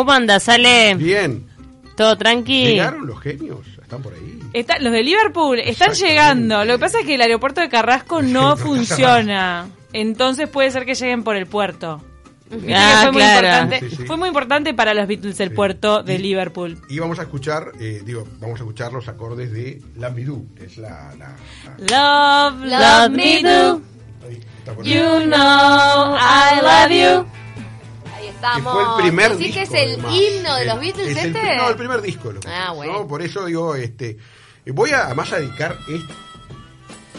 ¿Cómo anda? ¿Sale Bien. todo tranqui? ¿Llegaron los genios? ¿Están por ahí? Está- los de Liverpool están llegando. Lo que pasa es que el aeropuerto de Carrasco no No funciona. Entonces puede ser que lleguen por el puerto. Ah, fue, muy importante, Sí, sí. fue muy importante para los Beatles el Sí. puerto de Y- Liverpool. Y vamos a escuchar, eh, digo, vamos a escuchar los acordes de Lambidou, que es la... la- la- Love, love me do. You know I love you. Que estamos. fue el primer ¿Decís disco. que es el además. himno de El- los Beatles es el este? pri- no, el primer disco Ah, bueno. ¿no? Por eso digo, este, voy a además a dedicar este,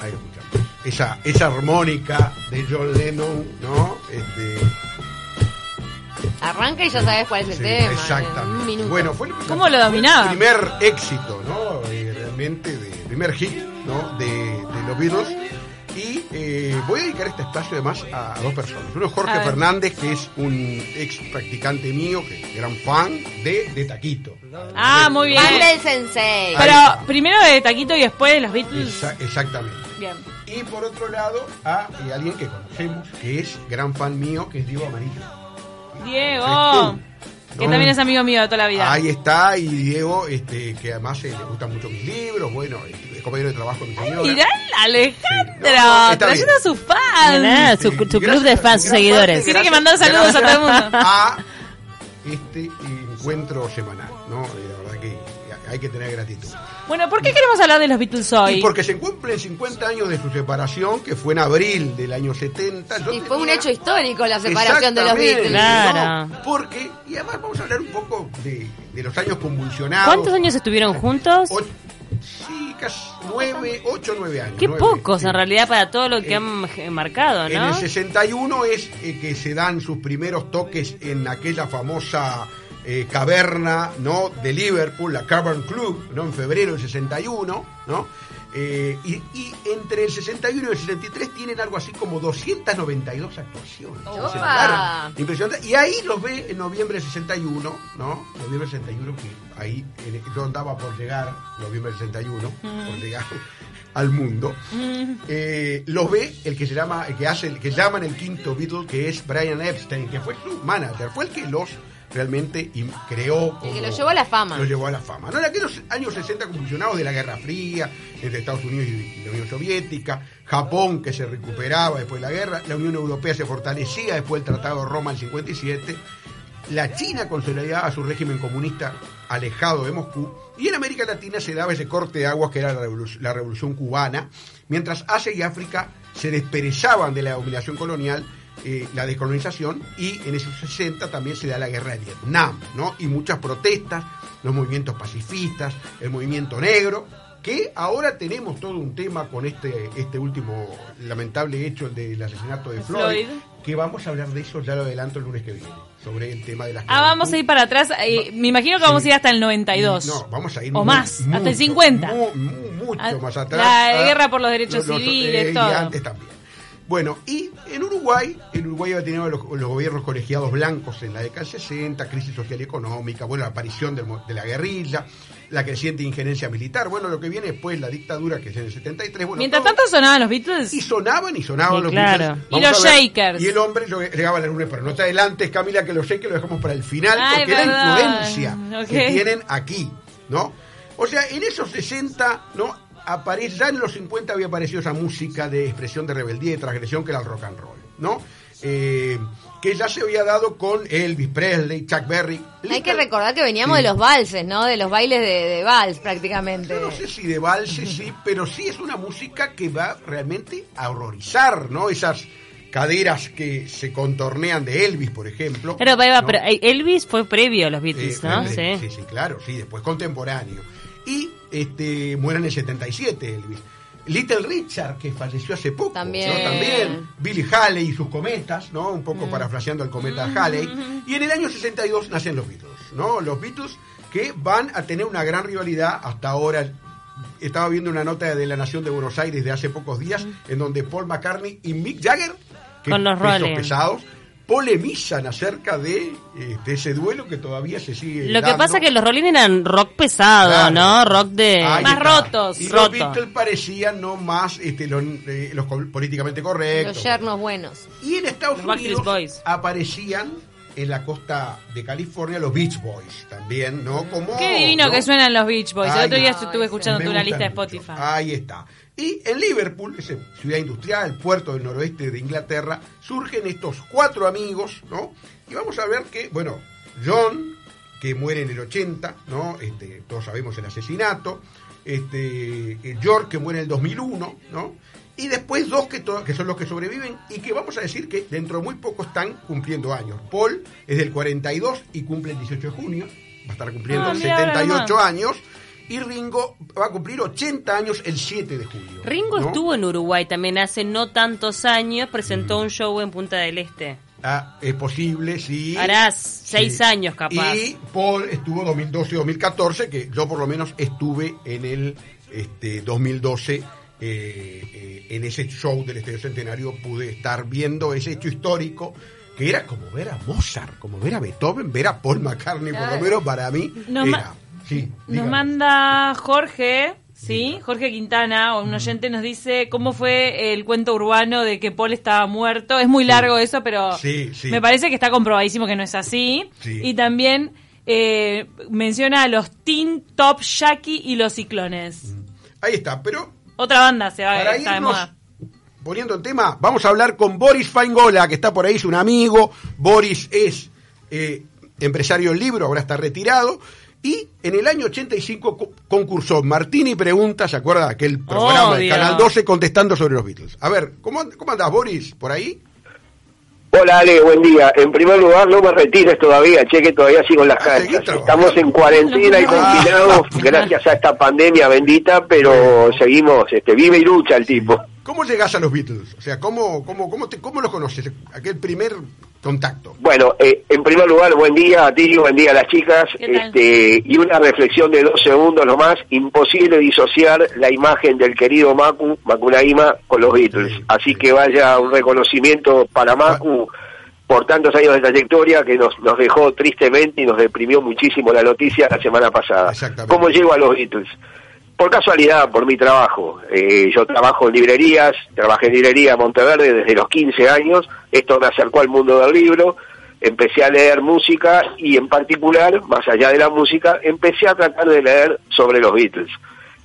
ahí lo esa, esa armónica de John Lennon, ¿no? Este, Arranca y ya sabes cuál es el sí, tema. en exactamente. Un minuto. Bueno, fue el, ¿Cómo lo dominaba? El primer éxito, ¿no? Eh, realmente, de, primer hit, ¿no? De, de los Beatles. Eh, voy a dedicar este espacio además a, dos personas. Uno es Jorge. Fernández, que es un ex practicante mío, que es gran fan de, de Taquito. Ah, muy bien. Fan del Sensei. Pero primero de Taquito y después de los Beatles. Esa- exactamente. Bien. Y por otro lado, a eh, alguien que conocemos, que es gran fan mío, que es Diego Amarillo. Diego. Que también es amigo mío de toda la vida. Ahí está, y Diego, este, que además eh, le gustan mucho mis libros, bueno, este, es compañero de trabajo de mi señora. Mirá, Alejandro, Sí. No, no, está trayendo a sus fans. Mirá, su, su club gracias, de fans, sus seguidores. parte, Tiene que mandar saludos a todo el mundo. A este encuentro semanal, ¿no? Eh, La verdad que hay que tener gratitud. Bueno, ¿por qué queremos hablar de los Beatles hoy? Y porque se cumplen 50 años de su separación, que fue en abril del año 70. Yo Y fue un hecho histórico la separación de los Beatles. Claro. ¿no? Porque, y además vamos a hablar un poco de, de los años convulsionados. ¿Cuántos años estuvieron juntos? Ocho- sí, casi nueve, ocho, nueve años. Qué nueve, pocos sí. en realidad para todo lo que Eh, han marcado, En ¿no? el 61 es eh, que se dan sus primeros toques en aquella famosa eh, caverna ¿no? de Liverpool, la Cavern Club, ¿no? en febrero del 61, ¿no? Eh, y, y entre el 61 y el 63 tienen algo así como 292 actuaciones. Claro, impresionante. Y ahí los ve en noviembre del 61, ¿no? Noviembre del 61, que ahí yo andaba por llegar, noviembre del 61, por llegar al mundo. Eh, los ve el que se llama, el que hace, el que llaman el quinto Beatle, que es Brian Epstein, que fue su manager, fue el que los realmente creó. El que como- los llevó a la fama. Los llevó a la fama. ¿no? En aquellos años 60 convulsionados de la Guerra Fría, entre Estados Unidos y la Unión Soviética, Japón que se recuperaba después de la guerra, la Unión Europea se fortalecía después del Tratado de Roma del 57, la China consolidaba su régimen comunista alejado de Moscú, y en América Latina se daba ese corte de aguas que era la, la revolución cubana, mientras Asia y África se desperezaban de la dominación colonial, eh, la descolonización, y en esos 60 también se da la guerra de Vietnam, ¿no? Y muchas protestas, los movimientos pacifistas, el movimiento negro, que ahora tenemos todo un tema con este, este último lamentable hecho, el del asesinato de Floyd, Floyd. que vamos a hablar de eso, ya lo adelanto el lunes que viene, sobre el tema de las Ah, vamos a ir para atrás. eh, me imagino que vamos a ir hasta el 92. no, vamos a ir O muy- más, hasta el mucho, 50. mu- mu- mucho Ah, más atrás. la Ah, guerra por los derechos los- los- civiles, y todo. antes también. Bueno, y en Uruguay, en Uruguay había tenido los, los gobiernos colegiados blancos en la década del 60, crisis social y económica, bueno, la aparición del de la guerrilla, la creciente injerencia militar, bueno, lo que viene después, la dictadura, que es en el 73. Bueno, Mientras todo- tanto sonaban los Beatles. y sonaban y sonaban Sí, los claro. Beatles. Y los ver. Shakers. Y el hombre lo- llegaba el lunes, pero no te adelantes, Camila, que los Shakers lo dejamos para el final, Ay, porque la verdad. influencia que tienen aquí, ¿no? O sea, en esos 60, ¿no? Aparece, ya en los 50 había aparecido esa música de expresión de rebeldía y transgresión que era el rock and roll, ¿no? Eh, que ya se había dado con Elvis Presley, Chuck Berry. Hay que recordar que veníamos Sí. de los valses, ¿no? De los bailes de, de vals prácticamente. Yo no sé si de valse sí, pero sí es una música que va realmente a horrorizar, ¿no? Esas caderas que se contornean de Elvis, por ejemplo. Pero, ¿no? Elvis fue previo a los Beatles, Eh, ¿no? eh, Sí. sí, sí, claro, sí, después contemporáneo. Y este muere en el 77 Elvis. Little Richard, que falleció hace poco, También. ¿no? También. Billy Haley y sus cometas, ¿no? Un poco parafraseando al cometa Haley. Y en el año 62 nacen los Beatles, ¿no? Los Beatles que van a tener una gran rivalidad hasta ahora. Estaba viendo una nota de La Nación de Buenos Aires de hace pocos días, en donde Paul McCartney y Mick Jagger, que Con los pesos pesados, polemizan acerca de, eh, de ese duelo que todavía se sigue Lo que pasa que los Rolling eran rock pesado, Claro. ¿no? Rock de... Ahí Más está. rotos. Y Roto. los Beatles parecían no más este, los, eh, los políticamente correctos. Los yernos buenos. Y en Estados Los Unidos Boys. aparecían en la costa de California los Beach Boys también, ¿no? Como, Qué divino ¿no? que suenan los Beach Boys. El otro día estuve escuchando Me una lista de mucho. Spotify. Ahí está. Y en Liverpool, esa ciudad industrial, puerto del noroeste de Inglaterra, surgen estos cuatro amigos, ¿no? Y vamos a ver que, bueno, John, que muere en el 80, ¿no? Este, todos sabemos el asesinato. Este, eh, George, que muere en el 2001, ¿no? Y después dos que, que son los que sobreviven y que vamos a decir que dentro de muy poco están cumpliendo años. Paul es del 42 y cumple el 18 de junio, va a estar cumpliendo Ah, mira, ahora 78 nomás. años. Y Ringo va a cumplir 80 años el 7 de julio. Ringo ¿no? estuvo en Uruguay también hace no tantos años, presentó un show en Punta del Este. Ah, es posible, sí. Harás seis años, capaz. Y Paul estuvo 2012-2014, que yo por lo menos estuve en el este, 2012, eh, eh, en ese show del Estadio Centenario, pude estar viendo ese hecho histórico, que era como ver a Mozart, como ver a Beethoven, ver a Paul McCartney, por lo Claro. menos para mí era. Sí, Nos manda Jorge, ¿sí? Jorge Quintana, o un oyente, nos dice cómo fue el cuento urbano de que Paul estaba muerto. Es muy largo eso, pero Sí, me parece que está comprobadísimo que no es así. Sí. Y también eh, menciona a los Teen Top Jackie y los Ciclones. Ahí está, pero Otra banda se va de irnos moda. poniendo en tema, vamos a hablar con Boris Faingola, que está por ahí, es un amigo. Boris es eh, empresario del libro, ahora está retirado. Y en el año 85 co- concursó Martini Pregunta, ¿se acuerda? Aquel programa del Obvio. Canal 12 contestando sobre los Beatles. A ver, ¿cómo, and- cómo andás, Boris? ¿Por ahí? Hola Ale, buen día. En primer lugar, no me retires todavía, che que todavía sigo en las Ah, canchas. Estamos en cuarentena y No. confinados gracias a esta pandemia bendita, pero seguimos, este, vive y lucha el tipo. ¿Cómo llegás a los Beatles? O sea, ¿cómo, cómo, cómo, te, cómo los conoces? Aquel primer contacto. Bueno, eh, en primer lugar, buen día a ti, buen día a las chicas, este, y una reflexión de dos segundos nomás, imposible disociar la imagen del querido Macu, Macunaíma, con los Beatles. Sí, Así sí. que vaya un reconocimiento para Macu por tantos años de trayectoria que nos, nos dejó tristemente y nos deprimió muchísimo la noticia la semana pasada. Exactamente. ¿Cómo llego a los Beatles? Por casualidad, por mi trabajo. Eh, yo trabajo en librerías, trabajé en librería Monteverde desde los 15 años. Esto me acercó al mundo del libro. Empecé a leer música y en particular, más allá de la música, empecé a tratar de leer sobre los Beatles.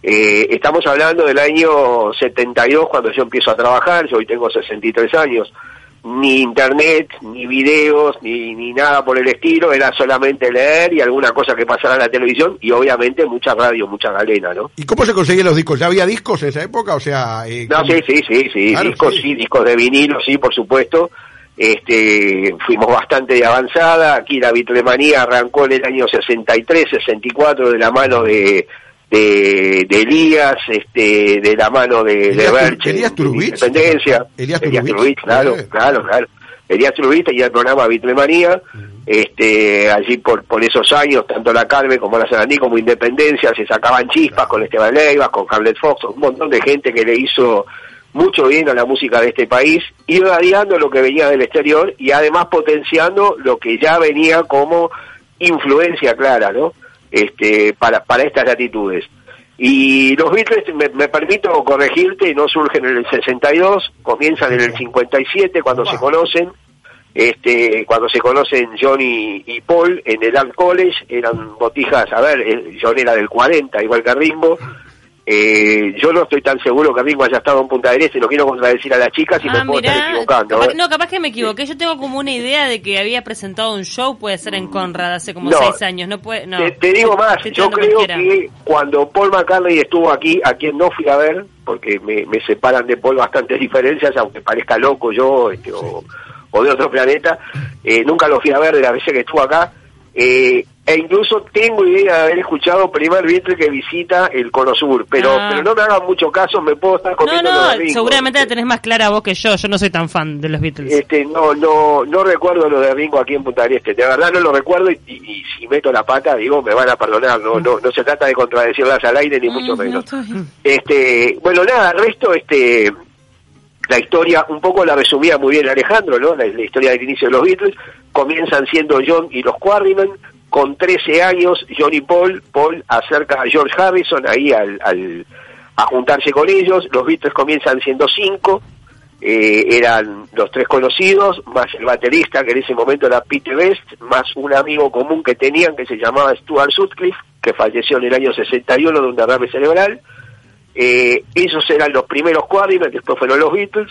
Eh, estamos hablando del año 72 cuando yo empiezo a trabajar, yo hoy tengo 63 años. Ni internet, ni videos, ni, ni nada por el estilo, era solamente leer y alguna cosa que pasara en la televisión y obviamente mucha radio, mucha galena, ¿no? ¿Y cómo se conseguían los discos? ¿Ya había discos en esa época? O sea, eh, No, ¿cómo- sí, sí, sí, sí, Claro, discos sí. sí. discos de vinilo, sí, por supuesto. Este, fuimos bastante de avanzada, aquí la Bitlemanía arrancó en el año 63, 64 de la mano de de, de Elías, este, de la mano de, de Elías Tur- Berche, Elías de Turbich. Independencia, Elías. Turbich, claro, claro, claro. Elías Turbich tenía el programa Bitlemanía, este, allí por, por esos años, tanto la Carmen como la Sarandí como Independencia, se sacaban chispas con Esteban Leivas, con Hamlet Fox, un montón de gente que le hizo mucho bien a la música de este país, irradiando lo que venía del exterior y además potenciando lo que ya venía como influencia clara, ¿no? Este, para, para estas latitudes. Y los Beatles, me, me permito corregirte, no surgen en el 62, comienzan en el 57 cuando se conocen, este, cuando se conocen John y, y Paul en el Art College, eran botijas, a ver, eh, John era del 40, igual que Ringo, eh, yo no estoy tan seguro que Ringo haya estado en Punta del Este, no quiero contradecir a las chicas y Ah, me puedo estar equivocando. capaz- ¿eh? no, capaz que me equivoqué. Yo tengo como una idea de que había presentado un show, puede ser en Conrad, hace como No. seis años. No puede, no. Te, te digo más, Estoy yo creo que cuando Paul McCartney estuvo aquí, a quien no fui a ver, porque me, me separan de Paul bastantes diferencias, aunque parezca loco yo este, o, o de otro planeta, eh, nunca lo fui a ver de las veces que estuvo acá, eh, e incluso tengo idea de haber escuchado primer Beatle que visita el Cono Sur, pero, Ah. pero no me hagan mucho caso, me puedo estar No, comiendo de no, Ringo, seguramente la tenés más clara vos que yo. Yo no soy tan fan de los Beatles. Este, no, no, no recuerdo lo de Ringo aquí en Punta del Este. De verdad no lo recuerdo y, y- y si meto la pata, digo, me van a perdonar. No, no, no se trata de contradecirlas al aire ni mucho menos. no. Este, bueno, nada, el resto, este, la historia, un poco la resumía muy bien Alejandro, ¿no? La, historia del inicio de los Beatles. Comienzan siendo John y los Quarrymen. Con 13 años, John y Paul, Paul acerca a George Harrison ahí al, al- a juntarse con ellos. Los Beatles comienzan siendo cinco. eh, eran los tres conocidos, más el baterista que en ese momento era Pete Best, más un amigo común que tenían que se llamaba Stuart Sutcliffe, que falleció en el año 61 de un derrame cerebral. Eh, esos eran los primeros Quarrymen, después fueron los Beatles,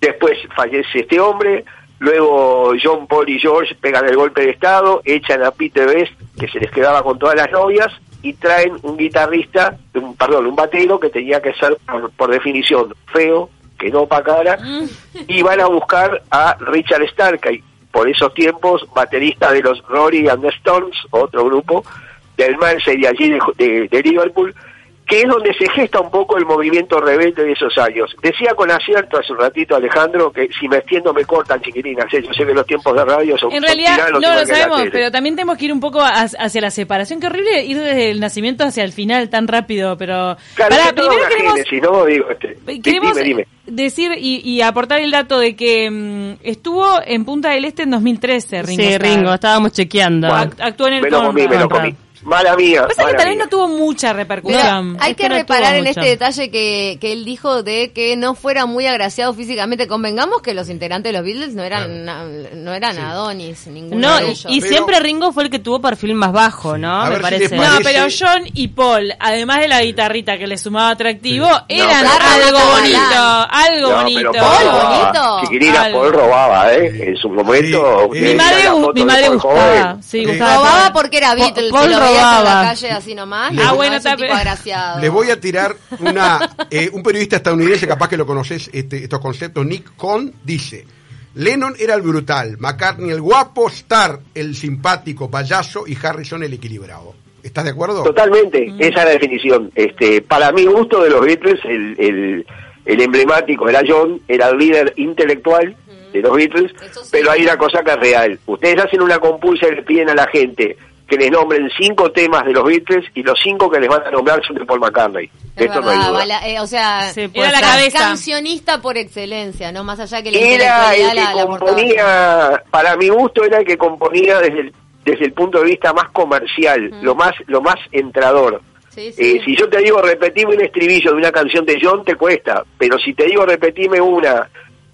después fallece este hombre, luego John Paul y George pegan el golpe de estado, echan a Pete Best, que se les quedaba con todas las novias, y traen un guitarrista, un, perdón, un batero que tenía que ser por, por definición feo, que no pa' cara, y van a buscar a Richard Starkey, por esos tiempos baterista de los Rory and the Stones, otro grupo, del Mansell de allí de, de- de Liverpool, que es donde se gesta un poco el movimiento rebelde de esos años. Decía con acierto hace un ratito Alejandro que si me extiendo me cortan chiquilinas, ¿eh? yo sé que los tiempos de radio son En son realidad, tiranos no lo sabemos, pero también tenemos que ir un poco hacia hacia la separación. Qué horrible ir desde el nacimiento hacia el final tan rápido, pero... Claro, Pará, primero queremos, génesis, ¿no? Digo, este, queremos dime, dime. decir y, y aportar el dato de que mm, estuvo en Punta del Este en 2013, Ringo. Sí. Ringo, estábamos chequeando. Act- actuó en el Me lo comí, me lo comí. Mala mía. Pasa que tal vez mía. no tuvo mucha Pero repercusión. hay Es que que no reparar en mucho. este detalle que, que él dijo de que no fuera muy agraciado físicamente. Convengamos que los integrantes de los Beatles no eran na- no eran Adonis, ninguno No, de y, ellos. y Pero- siempre Ringo fue el que tuvo perfil más bajo, ¿no? A Me si parece. No, pero John y Paul, además de la guitarrita que le sumaba atractivo, eran No, pero- algo bonito, Galán. algo No, bonito. Paul robaba. bonito. Algo. Paul robaba, ¿eh? En su momento. Sí, usted Mi madre, mi madre gustaba, sí, Sí. gustaba. Robaba porque era Beatles, Paul si lo veías en robaba. la calle así nomás. Ah, bueno, tipo agraciado. Les voy a tirar una. eh, un periodista estadounidense, capaz que lo conoces, este, estos conceptos, Nick Cohn, dice: Lennon era el brutal, McCartney el guapo, Starr el simpático payaso y Harrison el equilibrado. ¿Estás de acuerdo? Totalmente, Mm. esa es la definición. Este, para mi gusto de los Beatles, el, el, el emblemático era John, era el líder intelectual de los Beatles, sí. pero hay una cosa que es real. Ustedes hacen una compulsa y le piden a la gente que les nombren cinco temas de los Beatles y los cinco que les van a nombrar son de Paul McCartney. Es Esto no hay verdad, duda. bala- eh, o sea, Era la cabeza. cancionista por excelencia, no más allá que la Era el que la, componía, para mi gusto era el que componía desde el, desde el punto de vista más comercial, lo más lo más entrador. Sí, sí. Eh, si yo te digo repetime un estribillo de una canción de John, te cuesta. Pero si te digo repetime una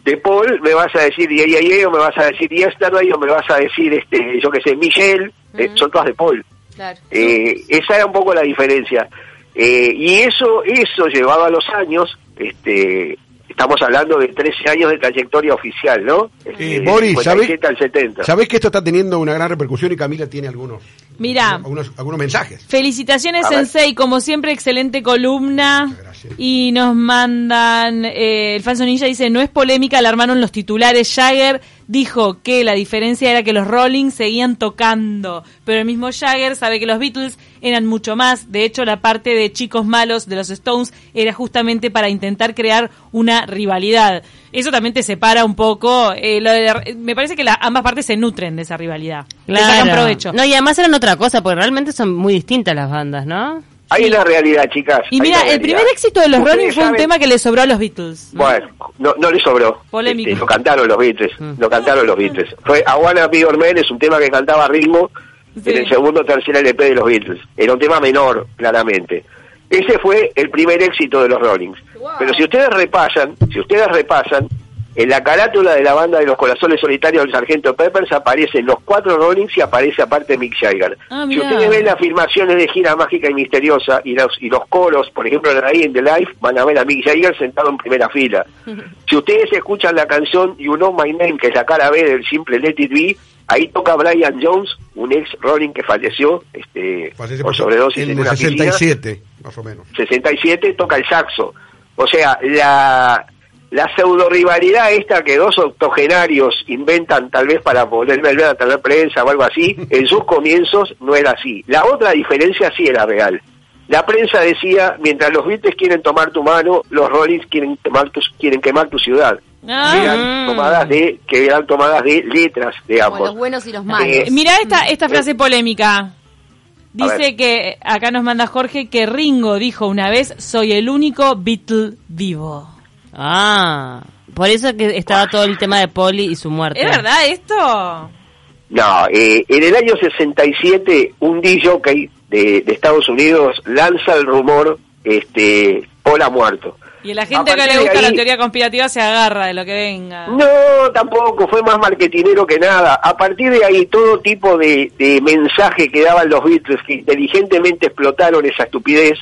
de Paul, me vas a decir yeah, yeah, o me vas a decir Yesterday, o me vas a decir, este yo que sé, Michelle. Eh, son todas de Paul. Claro. Eh, esa era un poco la diferencia. Eh, y eso, eso llevado a los años, este, estamos hablando de 13 años de trayectoria oficial, ¿no? Este, Eh, Boris, ¿sabés, 57 al 70. sabés que esto está teniendo una gran repercusión y Camila tiene algunos, Mira, algunos, algunos mensajes? felicitaciones A ver. Sensei, como siempre excelente columna. Y nos mandan, eh, el falso ninja dice, no es polémica, alarmaron los titulares. Jagger dijo que la diferencia era que los Rolling seguían tocando, pero el mismo Jagger sabe que los Beatles eran mucho más. De hecho, la parte de chicos malos de los Stones era justamente para intentar crear una rivalidad. Eso también te separa un poco. eh, lo de- me parece que la- ambas partes se nutren de esa rivalidad. Le sacan Claro. provecho. No, y además eran otra cosa, porque realmente son muy distintas las bandas, ¿no? Hay una realidad, chicas. Y mira, el primer éxito de los Rolling fue un tema que le sobró a los Beatles. Bueno, no, no le sobró. Polémico. Este, lo cantaron los Beatles. Mm. Lo cantaron los Beatles. Fue I Wanna Be Your Man, es un tema que cantaba Ringo Sí. en el segundo o tercer LP de los Beatles. Era un tema menor, claramente. Ese fue el primer éxito de los Rollings. Pero si ustedes repasan, si ustedes repasan, en la carátula de la banda de los corazones solitarios del Sargento Peppers aparecen los cuatro Rollings y aparece aparte Mick Jagger. Ah, si ustedes ven las filmaciones de gira mágica y misteriosa y los, y los coros, por ejemplo, en Day in the Life, van a ver a Mick Jagger sentado en primera fila. Si ustedes escuchan la canción You Know My Name, que es la cara B del simple Let It Be, ahí toca Brian Jones, un ex Rolling que falleció este, Falleció por sobredosis en, en el una piscina. 67, más o menos. 67 toca el saxo. O sea, la, la pseudo rivalidad esta que dos octogenarios inventan tal vez para poder ver a tener prensa o algo así, en sus comienzos no era así. La otra diferencia sí era real. La prensa decía, mientras los Beatles quieren tomar tu mano, los Rollins quieren quemar tu, quieren quemar tu ciudad. Ah. Que eran tomadas de, que eran tomadas de letras de Como ambos. los buenos y los malos. Eh, Mirá esta, esta frase polémica. Dice que, acá nos manda Jorge, que Ringo dijo una vez, soy el único Beatle vivo. Ah, por eso que estaba todo el tema de Polly y su muerte. ¿Es verdad esto? No, eh, en el año 67 un DJ de, de Estados Unidos lanza el rumor, este, Paul ha muerto. Y la gente que le gusta la teoría conspirativa se agarra de lo que venga. No, tampoco, fue más marketinero que nada. A partir de ahí, todo tipo de, de mensaje que daban los Beatles, que inteligentemente explotaron esa estupidez,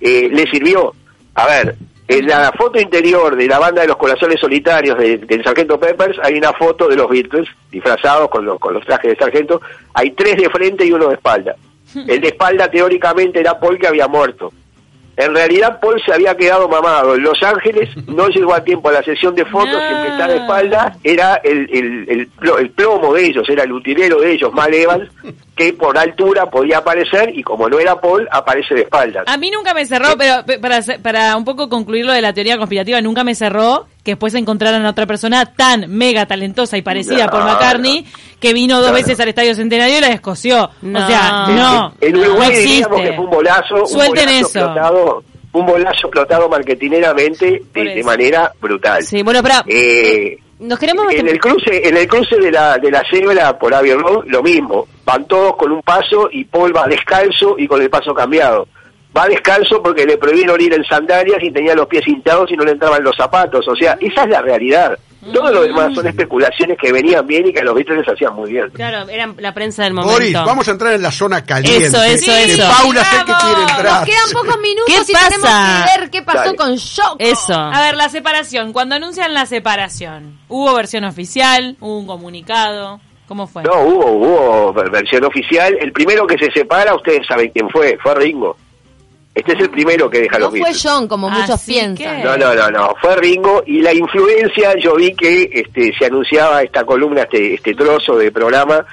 eh, le sirvió. A ver, en la foto interior de la banda de los corazones solitarios de- del Sargento Peppers hay una foto de los Beatles disfrazados con los, con los trajes de sargento. Hay tres de frente y uno de espalda. El de espalda teóricamente era Paul que había muerto. En realidad Paul se había quedado mamado. En Los Ángeles, no llegó a tiempo a la sesión de fotos y el que está de espalda era el, el, el, plo- el plomo de ellos, era el utilero de ellos, Mal Evans, que por altura podía aparecer y como no era Paul, aparece de espaldas. A mí nunca me cerró, pero pe- para, para un poco concluir lo de la teoría conspirativa, nunca me cerró que después encontraran a otra persona tan mega talentosa y parecida No, McCartney que vino dos No, veces al Estadio Centenario y la descoció. No. O sea, no, En Uruguay diríamos que fue un bolazo, un Suelten bolazo eso. explotado, un bolazo explotado marketineramente Por de, manera brutal. Sí, bueno, pero Eh, nos queremos... en el cruce en el cruce de la de la cebra por Abbey Road lo mismo van todos con un paso y Paul va descalzo y con el paso cambiado va descalzo porque le prohibieron ir en sandalias y tenía los pies hinchados y no le entraban los zapatos o sea esa es la realidad todo lo demás son especulaciones que venían bien y que a los Beatles les hacían muy bien Claro, era la prensa del momento. Boris, vamos a entrar en la zona caliente. Eso, eso, Que eso. Paula sé que quiere entrar. Nos quedan pocos minutos ¿Qué y tenemos pasa? que ver qué pasó Dale. con Yoko. Eso. A ver, la separación. Cuando anuncian la separación, ¿hubo versión oficial? ¿Hubo un comunicado? ¿Cómo fue? no hubo hubo ver- versión oficial el primero que se separa ustedes saben quién fue fue Ringo este es el primero que deja No los fue Beatles John, como muchos Así piensan. que- No, no, no, no, fue Ringo y la influencia, yo vi que este, se anunciaba esta columna, este, este trozo de programa,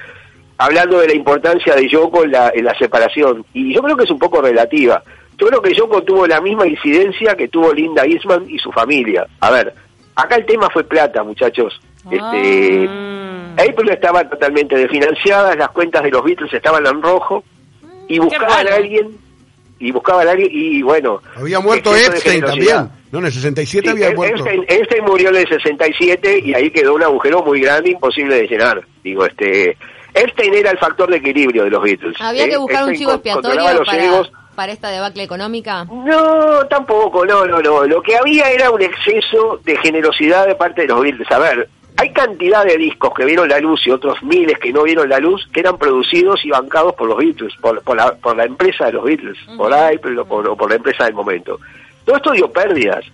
hablando de la importancia de Yoko en la, en la separación. Y yo creo que es un poco relativa. Yo creo que Yoko tuvo la misma incidencia que tuvo Linda Eastman y su familia. A ver, acá el tema fue plata, muchachos. Este, Mm. Apple estaba totalmente desfinanciada, las cuentas de los Beatles estaban en rojo y buscaban a alguien, y buscaban a alguien, y bueno... Había muerto Epstein también. No, en el 67 Sí, había muerto. Epstein, Epstein murió en el 67 y ahí quedó un agujero muy grande, imposible de llenar. Digo, este, Epstein era el factor de equilibrio de los Beatles. Había ¿eh? que buscar un chivo expiatorio los para, egos. para esta debacle económica. No, tampoco, no, no, no. Lo que había era un exceso de generosidad de parte de los Beatles. A ver, hay cantidad de discos que vieron la luz y otros miles que no vieron la luz que eran producidos y bancados por los Beatles, por, por, la, por la empresa de los Beatles, por Apple o por, la empresa del momento. Todo esto dio pérdidas,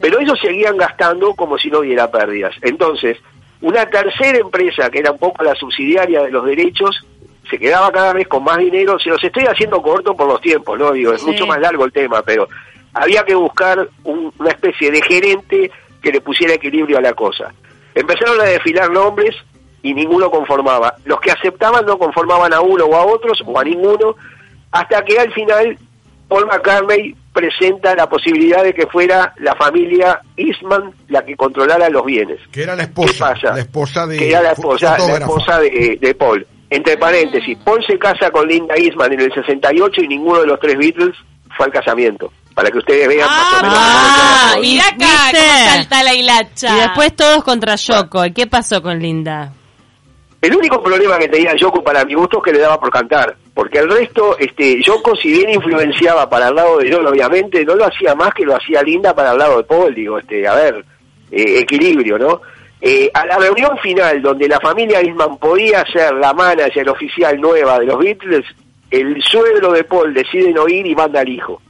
pero ellos seguían gastando como si no hubiera pérdidas. Entonces, una tercera empresa, que era un poco la subsidiaria de los derechos, se quedaba cada vez con más dinero. Se los estoy haciendo corto por los tiempos, ¿no? Digo, es Sí. mucho más largo el tema, pero había que buscar un- una especie de gerente que le pusiera equilibrio a la cosa. Empezaron a desfilar nombres y ninguno conformaba. Los que aceptaban no conformaban a uno o a otros o a ninguno, hasta que al final Paul McCartney presenta la posibilidad de que fuera la familia Eastman la que controlara los bienes. Que era la ¿Qué esposa. pasa? La esposa de. que era la esposa, la esposa de, de Paul. Entre paréntesis, Paul se casa con Linda Eastman en el 68 y ninguno de los tres Beatles fue al casamiento. Para que ustedes vean más o menos. Ah, cómo ¿viste? acá cómo salta la hilacha. Y después todos contra Yoko. ¿Y qué pasó con Linda? El único problema que tenía Yoko para mi gusto es que le daba por cantar, porque el resto, este, Yoko si bien influenciaba para el lado de John, obviamente, no lo hacía más que lo hacía Linda para el lado de Paul, digo, este, a ver, eh, equilibrio, ¿no? Eh, a la reunión final, donde la familia Eastman podía ser la manager oficial nueva de los Beatles, el suegro de Paul decide no ir y manda al hijo.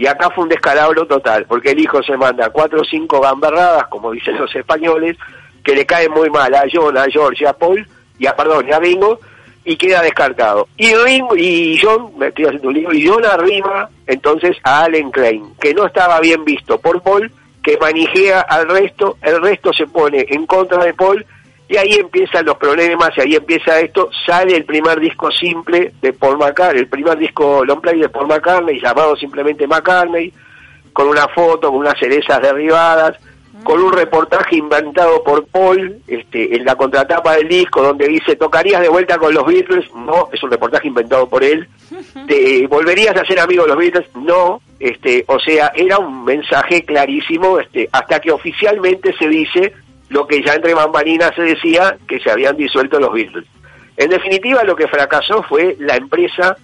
Y acá fue un descalabro total, porque el hijo se manda cuatro o cinco gamberradas, como dicen los españoles, que le caen muy mal a John, a George a Paul, y a, perdón, a Ringo, y queda descartado. Y Ringo, y John, me estoy haciendo un libro, y John arriba, entonces a Allen Klein, que no estaba bien visto por Paul, que manijea al resto, el resto se pone en contra de Paul, y ahí empiezan los problemas, y ahí empieza esto, sale el primer disco simple de Paul McCartney, el primer disco long play de Paul McCartney, llamado simplemente McCartney, con una foto, con unas cerezas derribadas, con un reportaje inventado por Paul este, en la contratapa del disco donde dice, ¿tocarías de vuelta con los Beatles? No, es un reportaje inventado por él. ¿Te volverías a ser amigo de los Beatles? No. Este, o sea, era un mensaje clarísimo este, hasta que oficialmente se dice lo que ya entre bambalinas se decía, que se habían disuelto los Beatles. En definitiva, lo que fracasó fue la empresa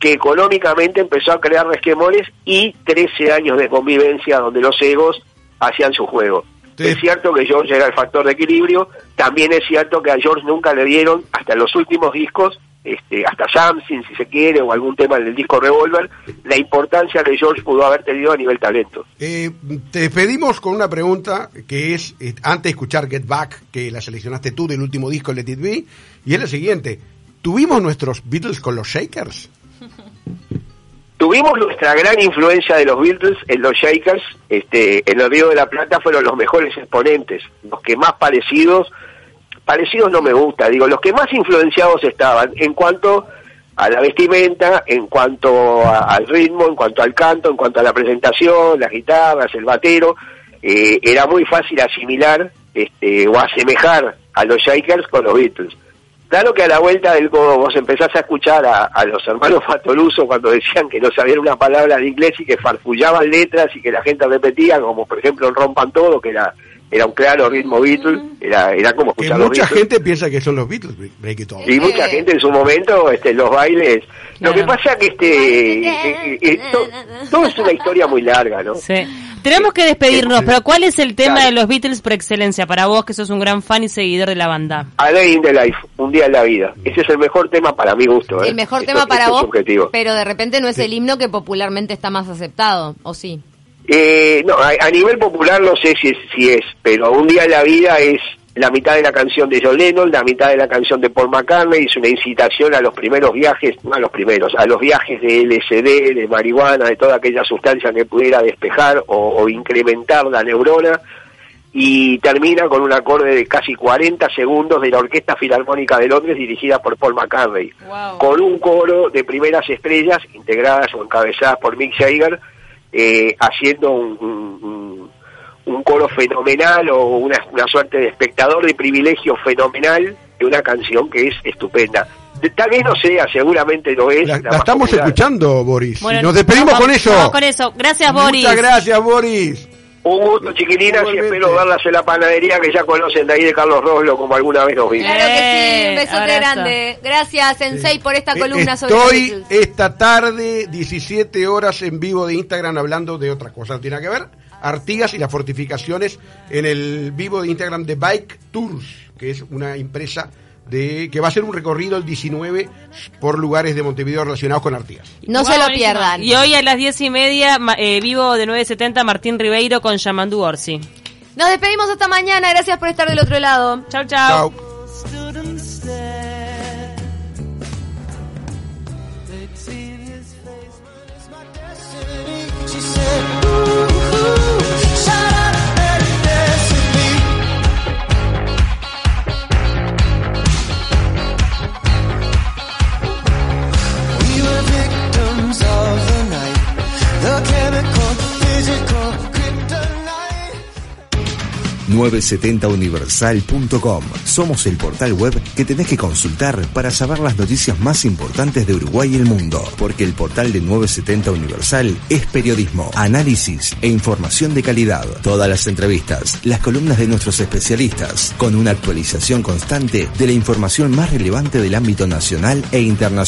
que económicamente empezó a crear resquemones y 13 años de convivencia donde los egos hacían su juego. Sí. Es cierto que George era el factor de equilibrio, también es cierto que a George nunca le dieron, hasta los últimos discos, este, hasta Something si se quiere, o algún tema del disco Revolver, la importancia que George pudo haber tenido a nivel talento. Eh, te despedimos con una pregunta que es, eh, antes de escuchar Get Back, que la seleccionaste tú del último disco Let It Be, y es la siguiente. ¿Tuvimos nuestros Beatles con los Shakers? Tuvimos nuestra gran influencia de los Beatles en los Shakers, este, en el Río de la Plata fueron los mejores exponentes, los que más parecidos, parecidos no me gusta, digo, los que más influenciados estaban en cuanto a la vestimenta, en cuanto a- al ritmo, en cuanto al canto, en cuanto a la presentación, las guitarras, el batero, eh, era muy fácil asimilar este, o asemejar a los Shakers con los Beatles. Claro que a la vuelta del codo vos empezás a escuchar a, los hermanos Fatoluso cuando decían que no sabían una palabra de inglés y que farfullaban letras y que la gente repetía, como por ejemplo Rompan Todo, que era era un claro ritmo Beatles, era, era como Que escuchar los mucha Beatles. gente piensa que son los Beatles, Break- It All. Y mucha gente en su momento, este, los bailes. Lo que pasa que este, eh, eh, to- todo es una historia muy larga, ¿no? Sí. Tenemos que despedirnos, pero ¿cuál es el tema de los Beatles por excelencia para vos, que sos un gran fan y seguidor de la banda? A Day in the Life, un día en la vida. Ese es el mejor tema para mi gusto. ¿eh? El mejor Esto- tema para vos, pero de repente no es el himno que popularmente está más aceptado, ¿o sí? Eh, no, a, a nivel popular no sé si es, si es, pero un día en la vida es la mitad de la canción de John Lennon, la mitad de la canción de Paul McCartney, es una incitación a los primeros viajes, no a los primeros, a los viajes de LSD, de marihuana, de toda aquella sustancia que pudiera despejar o, o incrementar la neurona, y termina con un acorde de casi 40 segundos de la Orquesta Filarmónica de Londres dirigida por Paul McCartney, Wow. con un coro de primeras estrellas integradas o encabezadas por Mick Jagger, eh, haciendo un, un- un- un coro fenomenal o una, una suerte de espectador de privilegio fenomenal de una canción que es estupenda. Tal vez no sea, seguramente lo es. La, la la más estamos popular. escuchando, Boris. Bueno, nos despedimos vamos- con eso. vamos con eso. Gracias, Boris. Muchas gracias, Boris. Un gusto, chiquilinas, y espero verlas en la panadería que ya conocen de ahí de Carlos Roslo, como alguna vez nos vimos. Claro que sí, un besote grande. Gracias, Sensei, por esta Eh, columna sobre Estoy los Beatles. esta tarde, 17 horas en vivo de Instagram, hablando de otra cosa. No tiene nada que ver. Artigas y las fortificaciones en el vivo de Instagram de Bike Tours, que es una empresa de que va a hacer un recorrido el 19 por lugares de Montevideo relacionados con Artigas. No Wow, se lo pierdan. Y hoy a las diez y media, eh, vivo de 9.70, Martín Ribeiro con Yamandú Orsi. Nos despedimos hasta mañana. Gracias por estar del otro lado. Chau, chau. And 970universal.com. Somos el portal web que tenés que consultar para saber las noticias más importantes de Uruguay y el mundo. Porque el portal de 970 Universal es periodismo, análisis e información de calidad. Todas las entrevistas, las columnas de nuestros especialistas, con una actualización constante de la información más relevante del ámbito nacional e internacional.